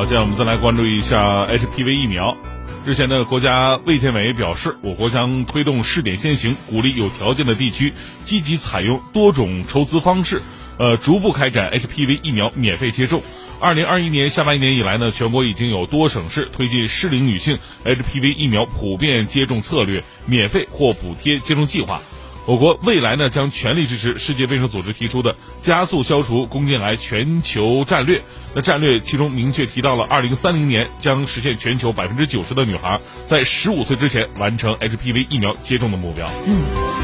好，接下来我们再来关注一下 HPV 疫苗。日前呢，国家卫健委表示，我国将推动试点先行，鼓励有条件的地区积极采用多种筹资方式，呃，逐步开展 HPV 疫苗免费接种。二零二一年下半年以来呢，全国已经有多省市推进适龄女性 HPV 疫苗普遍接种策略免费或补贴接种计划。我国未来呢将全力支持世界卫生组织提出的加速消除宫颈癌全球战略。那战略其中明确提到了，二零三零年将实现全球百分之九十的女孩在十五岁之前完成 HPV 疫苗接种的目标。嗯。